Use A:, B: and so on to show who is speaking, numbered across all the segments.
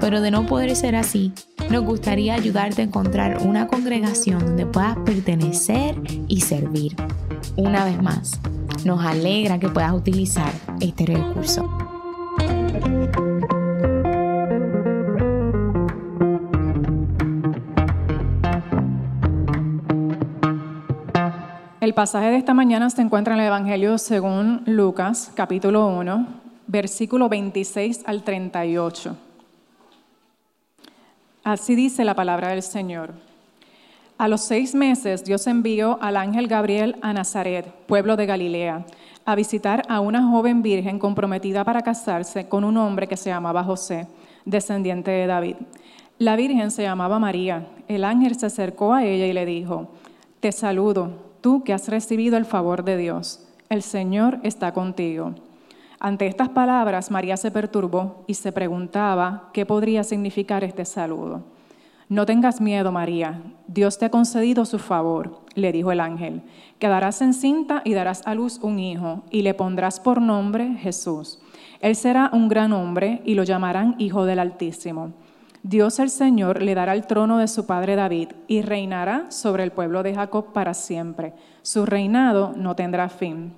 A: pero de no poder ser así, nos gustaría ayudarte a encontrar una congregación donde puedas pertenecer y servir. Una vez más, nos alegra que puedas utilizar este recurso.
B: El pasaje de esta mañana se encuentra en el Evangelio según Lucas, capítulo 1, versículo 26 al 38. Así dice la palabra del Señor. A los seis meses Dios envió al ángel Gabriel a Nazaret, pueblo de Galilea, a visitar a una joven virgen comprometida para casarse con un hombre que se llamaba José, descendiente de David. La virgen se llamaba María. El ángel se acercó a ella y le dijo, Te saludo tú que has recibido el favor de Dios, el Señor está contigo. Ante estas palabras, María se perturbó y se preguntaba qué podría significar este saludo. No tengas miedo, María, Dios te ha concedido su favor, le dijo el ángel. Quedarás encinta y darás a luz un hijo, y le pondrás por nombre Jesús. Él será un gran hombre y lo llamarán Hijo del Altísimo. Dios el Señor le dará el trono de su padre David y reinará sobre el pueblo de Jacob para siempre. Su reinado no tendrá fin.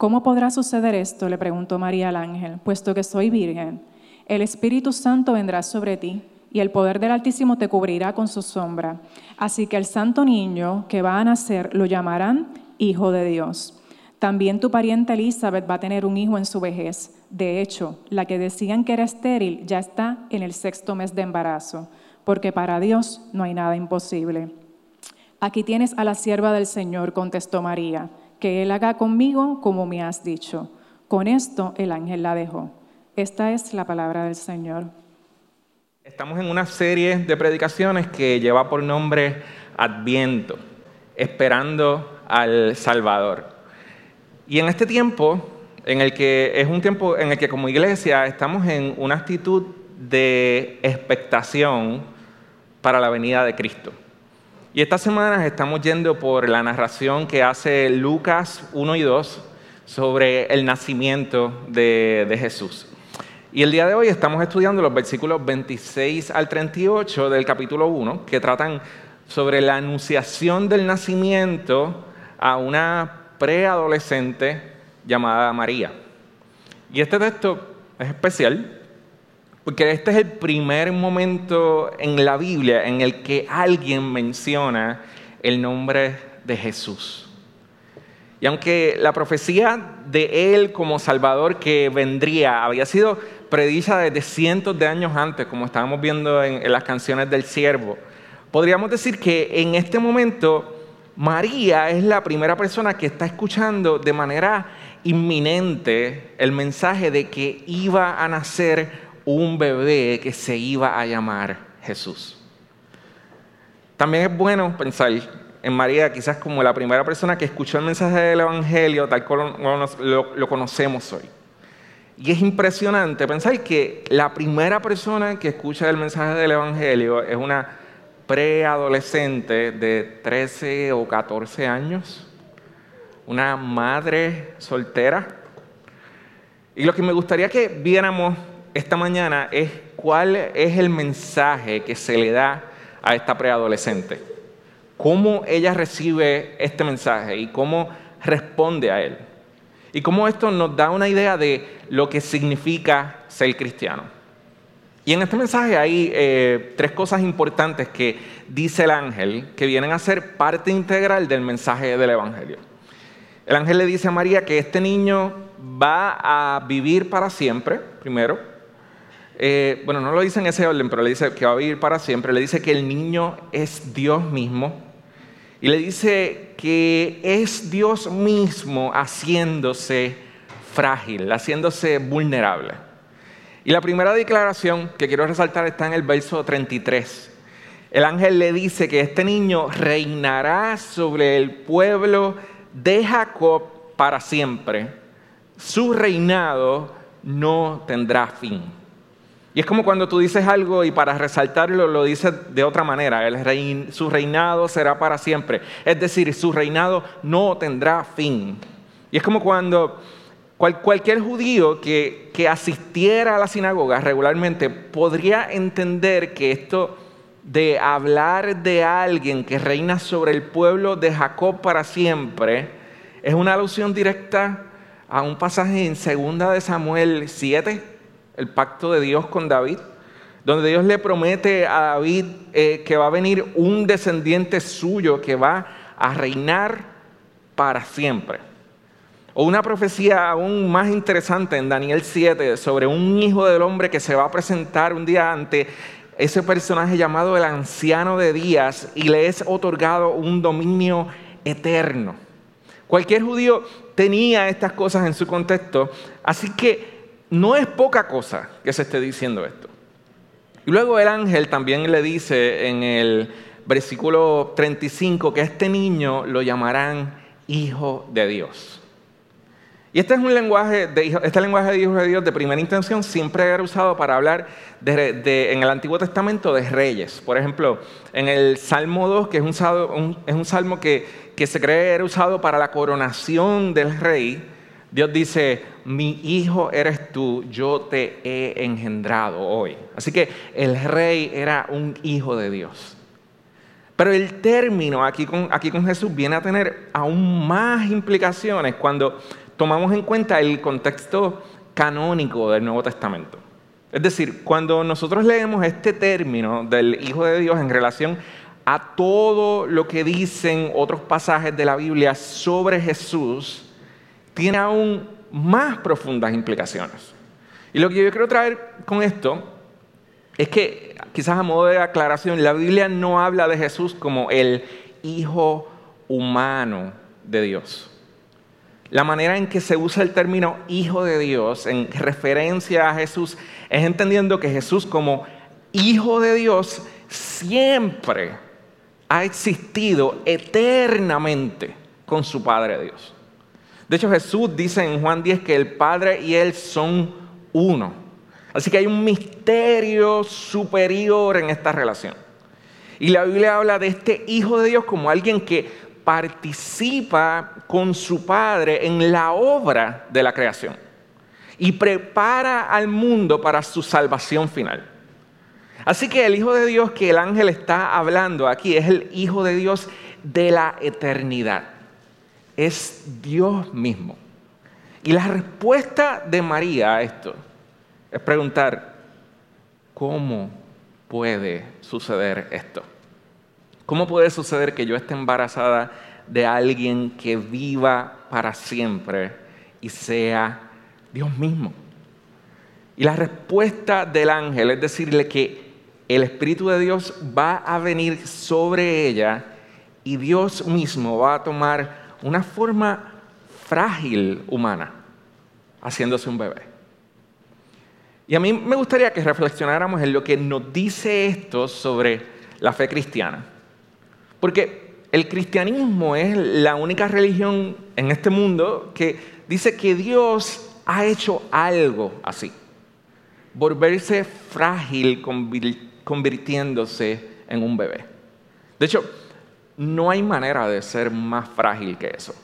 B: ¿Cómo podrá suceder esto? le preguntó María al ángel, puesto que soy virgen. El Espíritu Santo vendrá sobre ti y el poder del Altísimo te cubrirá con su sombra. Así que el santo niño que va a nacer lo llamarán Hijo de Dios. También tu pariente Elizabeth va a tener un hijo en su vejez. De hecho, la que decían que era estéril ya está en el sexto mes de embarazo, porque para Dios no hay nada imposible. Aquí tienes a la sierva del Señor, contestó María, que Él haga conmigo como me has dicho. Con esto el ángel la dejó. Esta es la palabra del Señor.
C: Estamos en una serie de predicaciones que lleva por nombre Adviento, esperando al Salvador. Y en este tiempo, en el que es un tiempo en el que como iglesia estamos en una actitud de expectación para la venida de Cristo. Y estas semanas estamos yendo por la narración que hace Lucas 1 y 2 sobre el nacimiento de, de Jesús. Y el día de hoy estamos estudiando los versículos 26 al 38 del capítulo 1, que tratan sobre la anunciación del nacimiento a una preadolescente llamada María. Y este texto es especial porque este es el primer momento en la Biblia en el que alguien menciona el nombre de Jesús. Y aunque la profecía de Él como Salvador que vendría había sido predicha desde cientos de años antes, como estábamos viendo en, en las canciones del siervo, podríamos decir que en este momento María es la primera persona que está escuchando de manera inminente el mensaje de que iba a nacer un bebé que se iba a llamar Jesús. También es bueno pensar en María quizás como la primera persona que escuchó el mensaje del Evangelio tal como lo, conocemos hoy. Y es impresionante pensar que la primera persona que escucha el mensaje del Evangelio es una preadolescente de 13 o 14 años, una madre soltera. Y lo que me gustaría que viéramos esta mañana es cuál es el mensaje que se le da a esta preadolescente. Cómo ella recibe este mensaje y cómo responde a él. Y cómo esto nos da una idea de lo que significa ser cristiano. Y en este mensaje hay eh, tres cosas importantes que dice el ángel que vienen a ser parte integral del mensaje del Evangelio. El ángel le dice a María que este niño va a vivir para siempre, primero. Eh, bueno, no lo dice en ese orden, pero le dice que va a vivir para siempre. Le dice que el niño es Dios mismo. Y le dice que es Dios mismo haciéndose frágil, haciéndose vulnerable. Y la primera declaración que quiero resaltar está en el verso 33. el ángel le dice que este niño reinará sobre el pueblo de Jacob para siempre. Su reinado no tendrá fin. Y es como cuando tú dices algo y para resaltarlo lo dices de otra manera. su reinado será para siempre. Es decir, su reinado no tendrá fin. Y es como cuando cualquier judío que, asistiera a la sinagoga regularmente podría entender que esto de hablar de alguien que reina sobre el pueblo de Jacob para siempre es una alusión directa a un pasaje en 2 de Samuel 7, el pacto de Dios con David, donde Dios le promete a David eh, que va a venir un descendiente suyo que va a reinar para siempre. O una profecía aún más interesante en Daniel 7 sobre un hijo del hombre que se va a presentar un día ante ese personaje llamado el anciano de días y le es otorgado un dominio eterno. Cualquier judío tenía estas cosas en su contexto, así que no es poca cosa que se esté diciendo esto. Y luego el ángel también le dice en el versículo 35 que este niño lo llamarán hijo de Dios. Y este es un lenguaje de, este lenguaje de hijo de Dios de primera intención siempre era usado para hablar en el Antiguo Testamento de reyes. Por ejemplo, en el Salmo 2, que es un, es un salmo que, que se cree era usado para la coronación del rey, Dios dice, mi hijo eres tú, yo te he engendrado hoy. Así que el rey era un hijo de Dios. Pero el término aquí con, Jesús viene a tener aún más implicaciones cuando tomamos en cuenta el contexto canónico del Nuevo Testamento. Es decir, cuando nosotros leemos este término del Hijo de Dios en relación a todo lo que dicen otros pasajes de la Biblia sobre Jesús, tiene aún más profundas implicaciones. Y lo que yo quiero traer con esto es que, quizás a modo de aclaración, la Biblia no habla de Jesús como el Hijo humano de Dios. La manera en que se usa el término Hijo de Dios en referencia a Jesús es entendiendo que Jesús como Hijo de Dios siempre ha existido eternamente con su Padre Dios. De hecho, Jesús dice en Juan 10 que el Padre y Él son uno. Así que hay un misterio superior en esta relación. Y la Biblia habla de este Hijo de Dios como alguien que participa con su Padre en la obra de la creación y prepara al mundo para su salvación final. Así que el Hijo de Dios que el ángel está hablando aquí es el Hijo de Dios de la eternidad. Es Dios mismo. Y la respuesta de María a esto es preguntar, ¿cómo puede suceder esto? ¿Cómo puede suceder que yo esté embarazada de alguien que viva para siempre y sea Dios mismo? Y la respuesta del ángel es decirle que el Espíritu de Dios va a venir sobre ella y Dios mismo va a tomar una forma frágil humana, haciéndose un bebé. Y a mí me gustaría que reflexionáramos en lo que nos dice esto sobre la fe cristiana. Porque el cristianismo es la única religión en este mundo que dice que Dios ha hecho algo así. Volverse frágil convirtiéndose en un bebé. De hecho, no hay manera de ser más frágil que eso.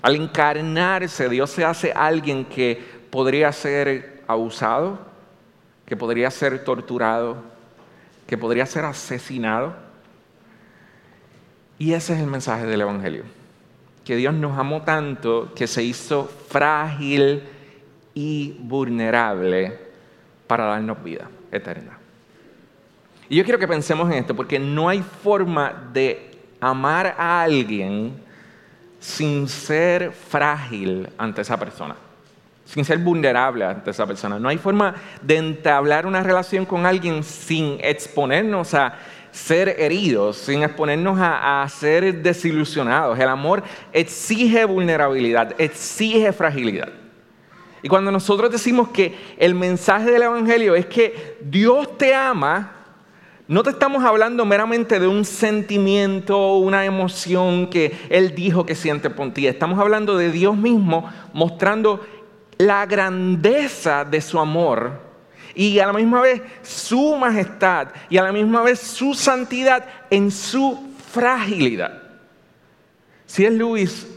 C: Al encarnarse, Dios se hace alguien que podría ser abusado, que podría ser torturado, que podría ser asesinado y ese es el mensaje del Evangelio. Que Dios nos amó tanto que se hizo frágil y vulnerable para darnos vida eterna. Y yo quiero que pensemos en esto, porque no hay forma de amar a alguien sin ser frágil ante esa persona, sin ser vulnerable ante esa persona. No hay forma de entablar una relación con alguien sin exponernos a ser heridos, sin exponernos a, ser desilusionados. El amor exige vulnerabilidad, exige fragilidad. Y cuando nosotros decimos que el mensaje del Evangelio es que Dios te ama, No te estamos hablando meramente de un sentimiento, una emoción que Él dijo que siente por ti. Estamos hablando de Dios mismo mostrando la grandeza de su amor y a la misma vez su majestad y a la misma vez su santidad en su fragilidad. Si es Luis,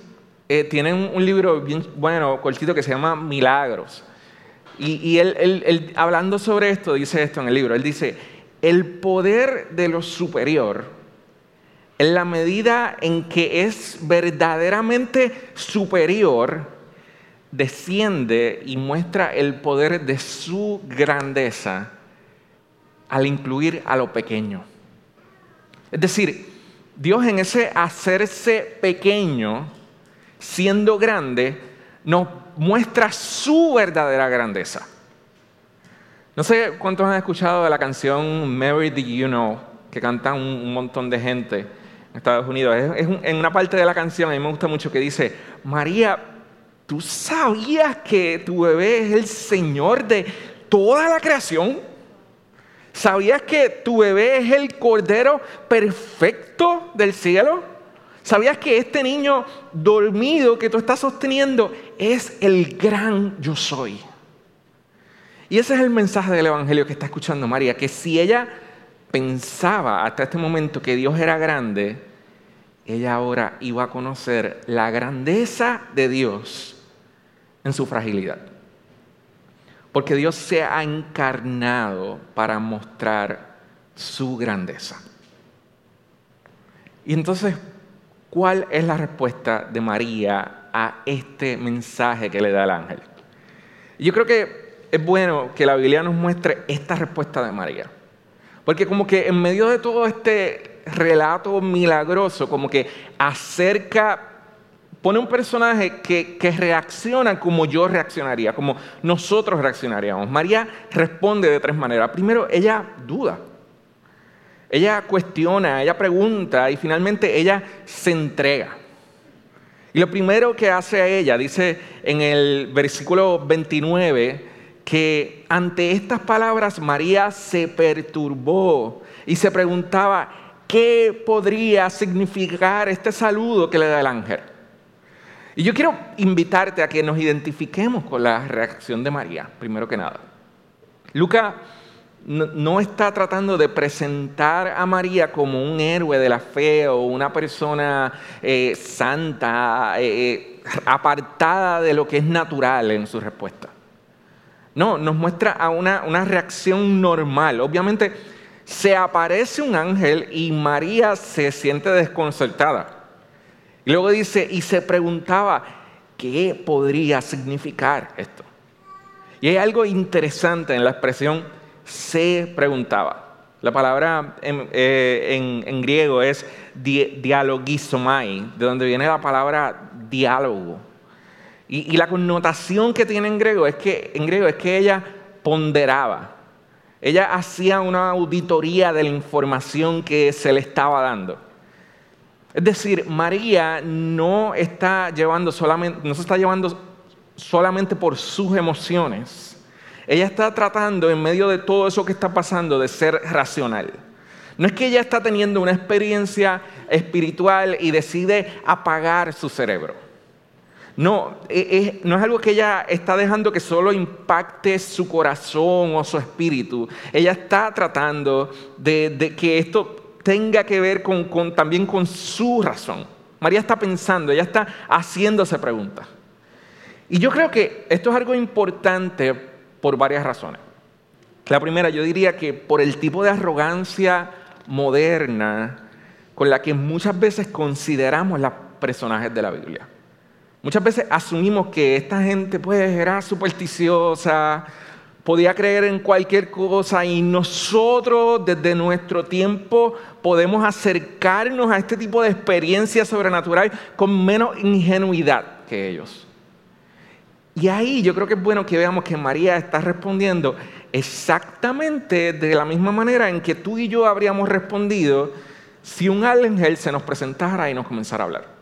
C: eh, tiene un, libro bien bueno, cortito, que se llama Milagros. Y, él, hablando sobre esto, dice esto en el libro. Él dice, el poder de lo superior, en la medida en que es verdaderamente superior, desciende y muestra el poder de su grandeza al incluir a lo pequeño. Es decir, Dios en ese hacerse pequeño, siendo grande, nos muestra su verdadera grandeza. No sé cuántos han escuchado de la canción Mary Do You Know, que canta un, montón de gente en Estados Unidos. En una parte de la canción, a mí me gusta mucho, que dice, María, ¿tú sabías que tu bebé es el Señor de toda la creación? ¿Sabías que tu bebé es el Cordero perfecto del cielo? ¿Sabías que este niño dormido que tú estás sosteniendo es el gran yo soy? Y ese es el mensaje del Evangelio que está escuchando María, que si ella pensaba hasta este momento que Dios era grande, ella ahora iba a conocer la grandeza de Dios en su fragilidad. Porque Dios se ha encarnado para mostrar su grandeza. Y entonces, ¿cuál es la respuesta de María a este mensaje que le da el ángel? Yo creo que es bueno que la Biblia nos muestre esta respuesta de María. Porque como que en medio de todo este relato milagroso, como que acerca pone un personaje que, reacciona como yo reaccionaría, como nosotros reaccionaríamos. María responde de tres maneras. Primero, ella duda. Ella cuestiona, ella pregunta y finalmente ella se entrega. Y lo primero que hace a ella, dice en el versículo 29, que ante estas palabras María se perturbó y se preguntaba qué podría significar este saludo que le da el ángel. Y yo quiero invitarte a que nos identifiquemos con la reacción de María, primero que nada. Lucas no, está tratando de presentar a María como un héroe de la fe o una persona eh, santa, eh, eh, apartada de lo que es natural en su respuesta. No, nos muestra a una, una reacción normal. Obviamente se aparece un ángel y María se siente desconcertada. Y luego dice, y se preguntaba, ¿qué podría significar esto? Y hay algo interesante en la expresión se preguntaba. La palabra en, eh, griego es dialogizomai, de donde viene la palabra diálogo. Y, la connotación que tiene en griego es que en griego es que ella ponderaba. Ella hacía una auditoría de la información que se le estaba dando. Es decir, María no está llevando solamente, no se está llevando solamente por sus emociones. Ella está tratando en medio de todo eso que está pasando de ser racional. No es que ella está teniendo una experiencia espiritual y decide apagar su cerebro. No, e, no es algo que ella está dejando que solo impacte su corazón o su espíritu. Ella está tratando de, que esto tenga que ver también con su razón. María está pensando, ella está haciéndose preguntas. Y yo creo que esto es algo importante por varias razones. La primera, yo diría que por el tipo de arrogancia moderna con la que muchas veces consideramos los personajes de la Biblia. Muchas veces asumimos que esta gente pues era supersticiosa, podía creer en cualquier cosa y nosotros desde nuestro tiempo podemos acercarnos a este tipo de experiencia sobrenatural con menos ingenuidad que ellos. Y ahí yo creo que es bueno que veamos que María está respondiendo exactamente de la misma manera en que tú y yo habríamos respondido si un ángel se nos presentara y nos comenzara a hablar.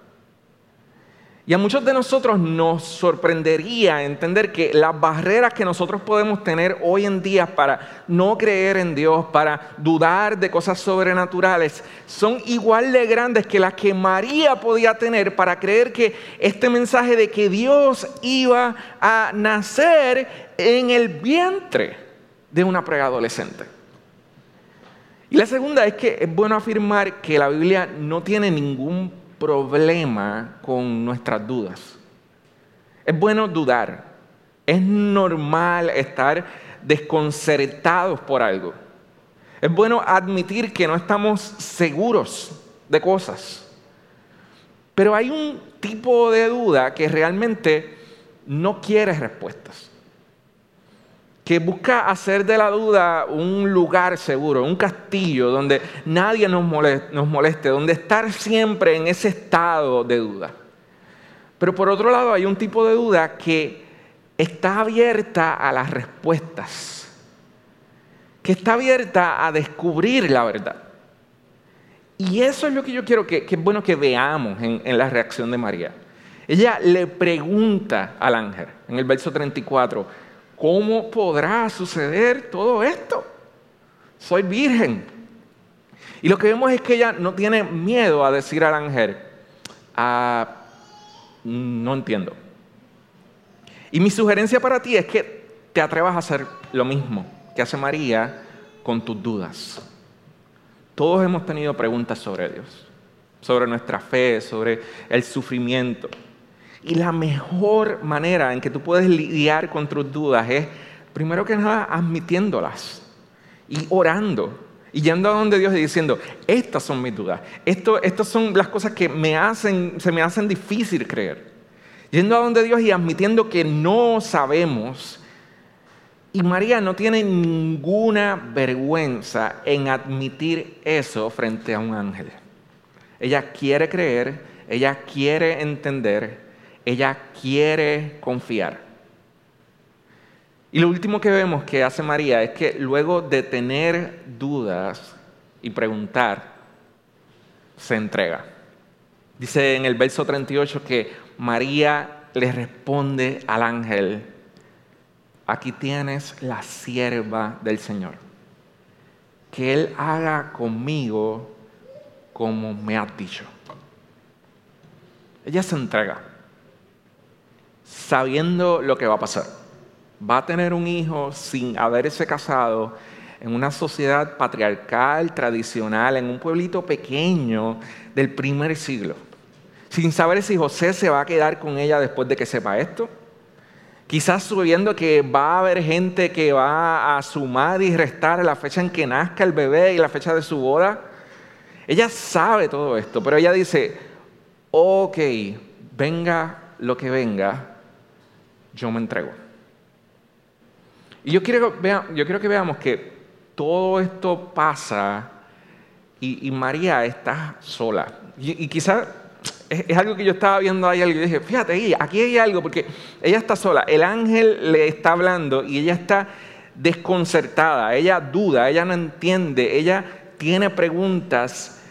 C: Y a muchos de nosotros nos sorprendería entender que las barreras que nosotros podemos tener hoy en día para no creer en Dios, para dudar de cosas sobrenaturales, son igual de grandes que las que María podía tener para creer que este mensaje de que Dios iba a nacer en el vientre de una preadolescente. Y la segunda es que es bueno afirmar que la Biblia no tiene ningún problema con nuestras dudas. Es bueno dudar. Es normal estar desconcertados por algo. Es bueno admitir que no estamos seguros de cosas. Pero hay un tipo de duda que realmente no quiere respuestas. Que busca hacer de la duda un lugar seguro, un castillo donde nadie nos moleste, donde estar siempre en ese estado de duda. Pero por otro lado hay un tipo de duda que está abierta a las respuestas, que está abierta a descubrir la verdad. Y eso es lo que yo quiero que, es bueno que veamos en, en la reacción de María. Ella le pregunta al ángel en el verso 34, ¿cómo podrá suceder todo esto? Soy virgen. Y lo que vemos es que ella no tiene miedo a decir al ángel, ah, no entiendo. Y mi sugerencia para ti es que te atrevas a hacer lo mismo que hace María con tus dudas. Todos hemos tenido preguntas sobre Dios, sobre nuestra fe, sobre el sufrimiento. Y la mejor manera en que tú puedes lidiar con tus dudas es, primero que nada, admitiéndolas y orando y yendo a donde Dios y diciendo, estas son mis dudas, Esto, estas son las cosas que me hacen, se me hacen difícil creer. Yendo a donde Dios y admitiendo que no sabemos. Y María no tiene ninguna vergüenza en admitir eso frente a un ángel. Ella quiere creer, ella quiere entender, ella quiere confiar. Y lo último que vemos que hace María es que luego de tener dudas y preguntar, se entrega. Dice en el verso 38 que María le responde al ángel, aquí tienes la sierva del Señor, que Él haga conmigo como me ha dicho. Ella se entrega sabiendo lo que va a pasar. Va a tener un hijo sin haberse casado en una sociedad patriarcal, tradicional, en un pueblito pequeño del primer siglo, sin saber si José se va a quedar con ella después de que sepa esto. Quizás sabiendo que va a haber gente que va a sumar y restar la fecha en que nazca el bebé y la fecha de su boda. Ella sabe todo esto, pero ella dice, ok, venga lo que venga, yo me entrego. Y yo quiero, yo que veamos que todo esto pasa y, María está sola. Y, quizás es, algo que yo estaba viendo ahí y dije, fíjate, aquí hay algo, porque ella está sola, el ángel le está hablando y ella está desconcertada, ella duda, ella no entiende, ella tiene preguntas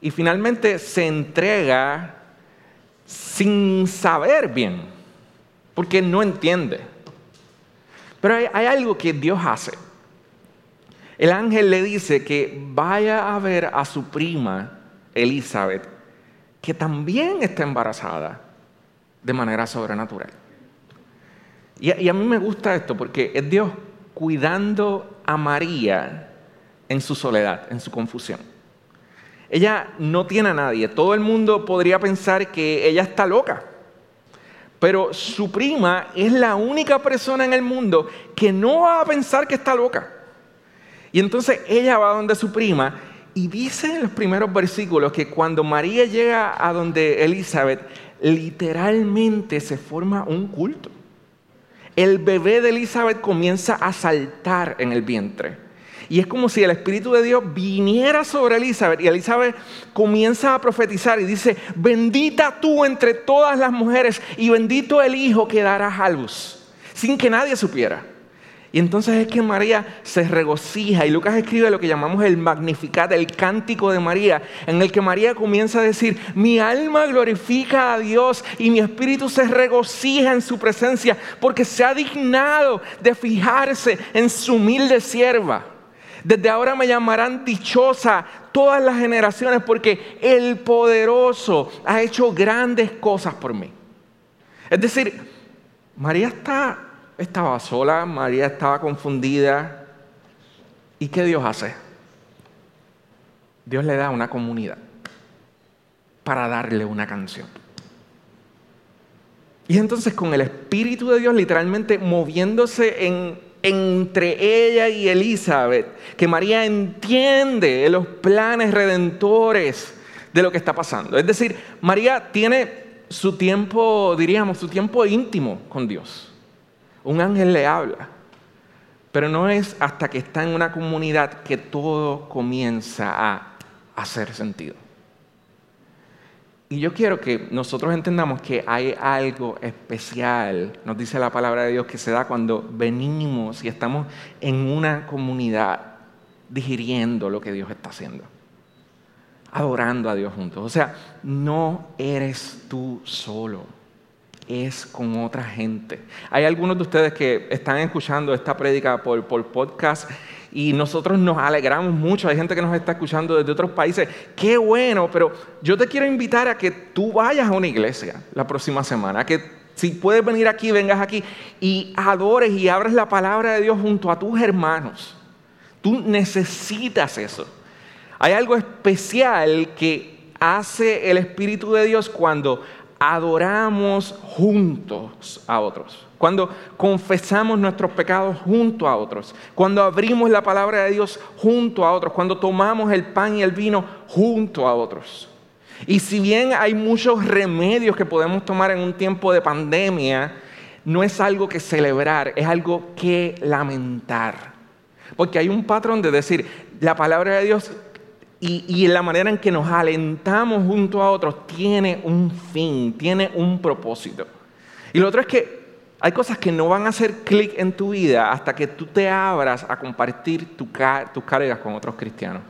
C: y finalmente se entrega sin saber bien porque no entiende. Pero hay, algo que Dios hace. El ángel le dice que vaya a ver a su prima Elizabeth, que también está embarazada de manera sobrenatural. Y, y, a mí me gusta esto porque es Dios cuidando a María en su soledad, en su confusión. Ella no tiene a nadie. Todo el mundo podría pensar que ella está loca pero su prima es la única persona en el mundo que no va a pensar que está loca. Y entonces ella va donde su prima y dice en los primeros versículos que cuando María llega a donde Elizabeth, literalmente se forma un culto. El bebé de Elizabeth comienza a saltar en el vientre. Y es como si el Espíritu de Dios viniera sobre Elizabeth y Elizabeth comienza a profetizar y dice, bendita tú entre todas las mujeres y bendito el Hijo que darás a sin que nadie supiera. Y entonces es que María se regocija y Lucas escribe lo que llamamos el Magnificat, el cántico de María, en el que María comienza a decir, mi alma glorifica a Dios y mi espíritu se regocija en su presencia porque se ha dignado de fijarse en su humilde sierva. Desde ahora me llamarán dichosa todas las generaciones porque el poderoso ha hecho grandes cosas por mí. Es decir, María está estaba sola, María estaba confundida. ¿Y qué Dios hace? Dios le da una comunidad para darle una canción. Y entonces con el Espíritu de Dios literalmente moviéndose en, entre ella y Elizabeth, que María entiende los planes redentores de lo que está pasando. Es decir, María tiene su tiempo, diríamos, su tiempo íntimo con Dios. Un ángel le habla. Pero no es hasta que está en una comunidad que todo comienza a hacer sentido. Y yo quiero que nosotros entendamos que hay algo especial, nos dice la palabra de Dios, que se da cuando venimos y estamos en una comunidad digiriendo lo que Dios está haciendo, adorando a Dios juntos. O sea, no eres tú solo es con otra gente. Hay algunos de ustedes que están escuchando esta prédica por, por podcast y nosotros nos alegramos mucho. Hay gente que nos está escuchando desde otros países. Qué bueno, pero yo te quiero invitar a que tú vayas a una iglesia la próxima semana, que si puedes venir aquí, vengas aquí y adores y abres la palabra de Dios junto a tus hermanos. Tú necesitas eso. Hay algo especial que hace el Espíritu de Dios cuando adoramos juntos a otros, cuando confesamos nuestros pecados junto a otros, cuando abrimos la palabra de Dios junto a otros, cuando tomamos el pan y el vino junto a otros. Y si bien hay muchos remedios que podemos tomar en un tiempo de pandemia, no es algo que celebrar, es algo que lamentar. Porque hay un patrón de decir, la palabra de Dios y, la manera en que nos alentamos junto a otros tiene un fin, tiene un propósito. Y lo otro es que hay cosas que no van a hacer clic en tu vida hasta que tú te abras a compartir tus cargas con otros cristianos.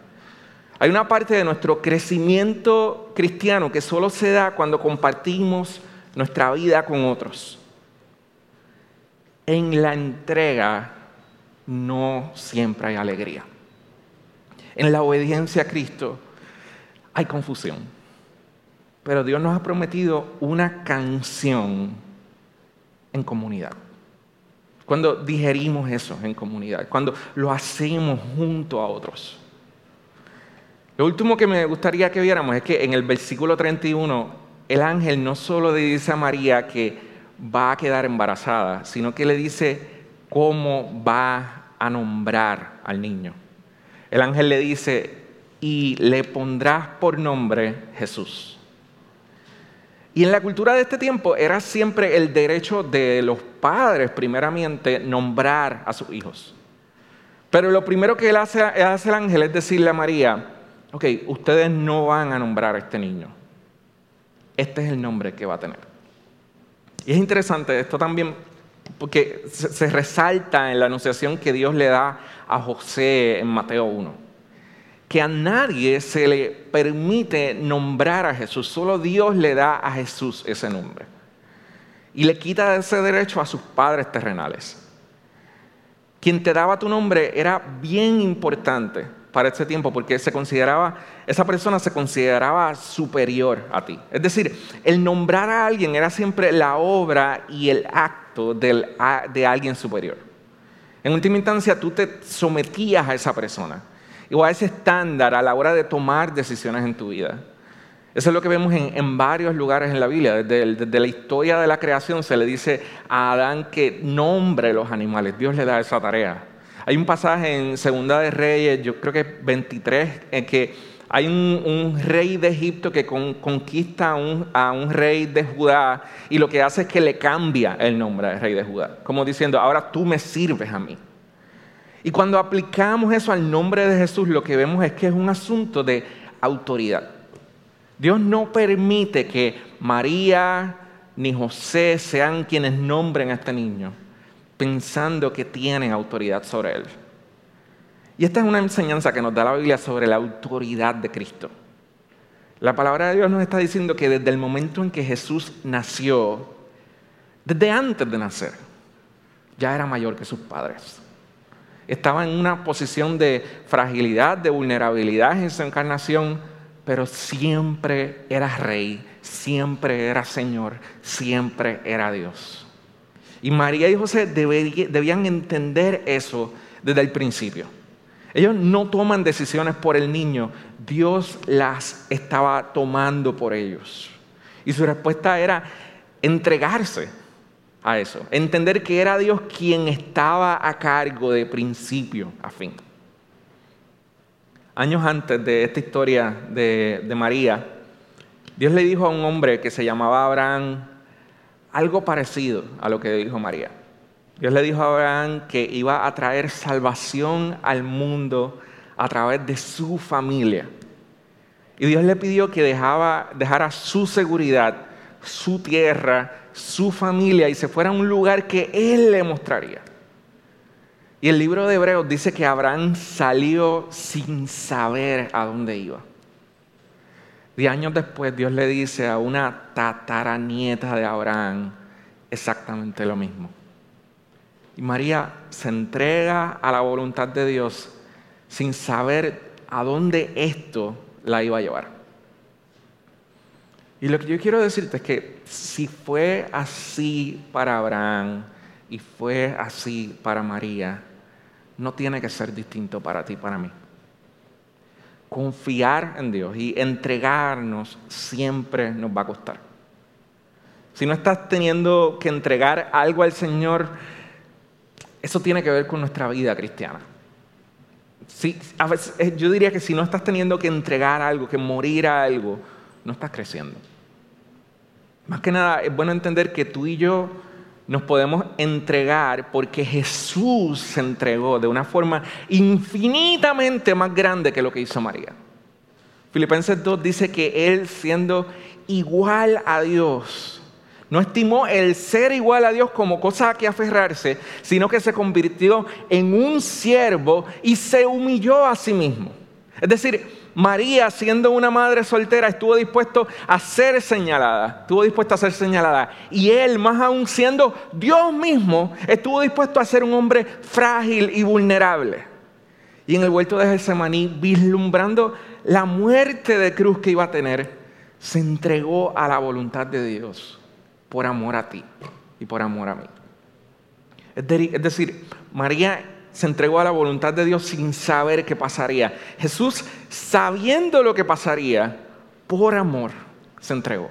C: Hay una parte de nuestro crecimiento cristiano que solo se da cuando compartimos nuestra vida con otros. En la entrega no siempre hay alegría en la obediencia a Cristo, hay confusión. Pero Dios nos ha prometido una canción en comunidad. Cuando digerimos eso en comunidad, cuando lo hacemos junto a otros. Lo último que me gustaría que viéramos es que en el versículo 31 el ángel no solo le dice a María que va a quedar embarazada, sino que le dice cómo va a nombrar al niño el ángel le dice, y le pondrás por nombre Jesús. Y en la cultura de este tiempo era siempre el derecho de los padres, primeramente, nombrar a sus hijos. Pero lo primero que él hace, hace el ángel es decirle a María, ok, ustedes no van a nombrar a este niño. Este es el nombre que va a tener. Y es interesante esto también porque se, resalta en la anunciación que Dios le da a José en Mateo 1. Que a nadie se le permite nombrar a Jesús, solo Dios le da a Jesús ese nombre. Y le quita ese derecho a sus padres terrenales. Quien te daba tu nombre era bien importante para ese tiempo porque se consideraba, esa persona se consideraba superior a ti. Es decir, el nombrar a alguien era siempre la obra y el acto de alguien superior. En última instancia, tú te sometías a esa persona o a ese estándar a la hora de tomar decisiones en tu vida. Eso es lo que vemos en, varios lugares en la Biblia. Desde, desde, la historia de la creación se le dice a Adán que nombre los animales. Dios le da esa tarea. Hay un pasaje en Segunda de Reyes, yo creo que 23, en que hay un, rey de Egipto que conquista a un, rey de Judá y lo que hace es que le cambia el nombre al rey de Judá, como diciendo, ahora tú me sirves a mí. Y cuando aplicamos eso al nombre de Jesús, lo que vemos es que es un asunto de autoridad. Dios no permite que María ni José sean quienes nombren a este niño pensando que tienen autoridad sobre él. Y esta es una enseñanza que nos da la Biblia sobre la autoridad de Cristo. La palabra de Dios nos está diciendo que desde el momento en que Jesús nació, desde antes de nacer, ya era mayor que sus padres. Estaba en una posición de fragilidad, de vulnerabilidad en su encarnación, pero siempre era rey, siempre era Señor, siempre era Dios. Y María y José debían entender eso desde el principio. Ellos no toman decisiones por el niño, Dios las estaba tomando por ellos. Y su respuesta era entregarse a eso, entender que era Dios quien estaba a cargo de principio a fin. Años antes de esta historia de, María, Dios le dijo a un hombre que se llamaba Abraham algo parecido a lo que dijo María. Dios le dijo a Abraham que iba a traer salvación al mundo a través de su familia. Y Dios le pidió que dejaba, dejara su seguridad, su tierra, su familia y se fuera a un lugar que Él le mostraría. Y el libro de Hebreos dice que Abraham salió sin saber a dónde iba. Y años después Dios le dice a una tataranieta de Abraham exactamente lo mismo. Y María se entrega a la voluntad de Dios sin saber a dónde esto la iba a llevar. Y lo que yo quiero decirte es que si fue así para Abraham y fue así para María, no tiene que ser distinto para ti y para mí. Confiar en Dios y entregarnos siempre nos va a costar. Si no estás teniendo que entregar algo al Señor, eso tiene que ver con nuestra vida cristiana. Eh, yo diría que si no estás teniendo que entregar algo, que morir a algo, no estás creciendo. Más que nada, es bueno entender que tú y yo nos podemos entregar porque Jesús se entregó de una forma infinitamente más grande que lo que hizo María. Filipenses 2 dice que Él siendo igual a Dios, no estimó el ser igual a Dios como cosa a que aferrarse, sino que se convirtió en un siervo y se humilló a sí mismo. Es decir, María, siendo una madre soltera, estuvo dispuesto a ser señalada, estuvo dispuesta a ser señalada. Y él, más aún siendo Dios mismo, estuvo dispuesto a ser un hombre frágil y vulnerable. Y en el vuelto de Getsemaní, vislumbrando la muerte de cruz que iba a tener, se entregó a la voluntad de Dios por amor a ti y por amor a mí. Es decir, María se entregó a la voluntad de Dios sin saber qué pasaría. Jesús, sabiendo lo que pasaría, por amor, se entregó.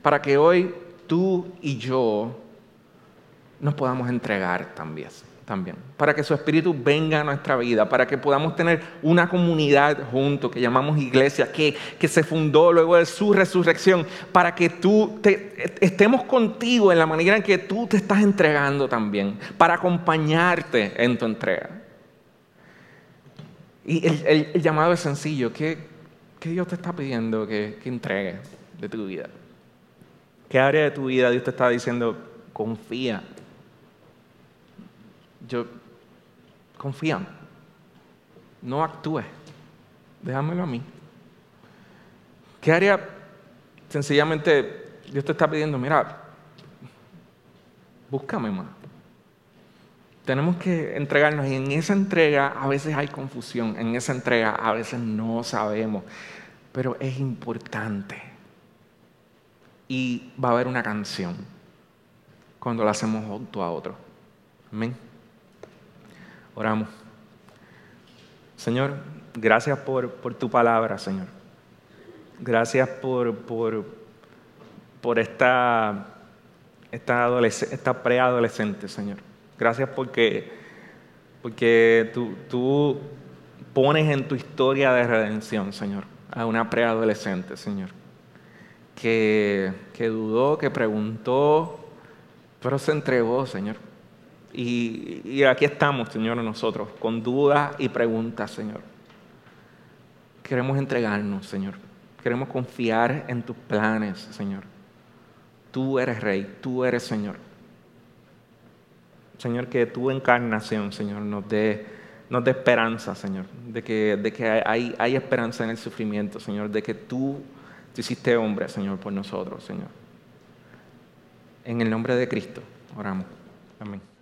C: Para que hoy tú y yo nos podamos entregar también también, para que su espíritu venga a nuestra vida, para que podamos tener una comunidad junto que llamamos iglesia, que, que se fundó luego de su resurrección, para que tú estemos contigo en la manera en que tú te estás entregando también, para acompañarte en tu entrega. Y el, llamado es sencillo, ¿qué, ¿qué, Dios te está pidiendo que, que entregues de tu vida? ¿Qué área de tu vida Dios te está diciendo, confía yo confía, no actúe, déjamelo a mí. ¿Qué haría? Sencillamente, Dios te está pidiendo, mira, búscame más. Tenemos que entregarnos y en esa entrega a veces hay confusión, en esa entrega a veces no sabemos, pero es importante. Y va a haber una canción cuando la hacemos junto a otro. Amén. Oramos. Señor, gracias por, tu palabra, Señor. Gracias por, por, por esta, esta, esta preadolescente, Señor. Gracias porque, porque tú, tú pones en tu historia de redención, Señor, a una preadolescente, Señor, que, que dudó, que preguntó, pero se entregó, Señor. Y, aquí estamos, Señor, nosotros, con dudas y preguntas, Señor. Queremos entregarnos, Señor. Queremos confiar en tus planes, Señor. Tú eres Rey, tú eres Señor. Señor, que tu encarnación, Señor, nos dé, nos dé esperanza, Señor, de que, de que hay, hay esperanza en el sufrimiento, Señor, de que tú te hiciste hombre, Señor, por nosotros, Señor. En el nombre de Cristo, oramos. Amén.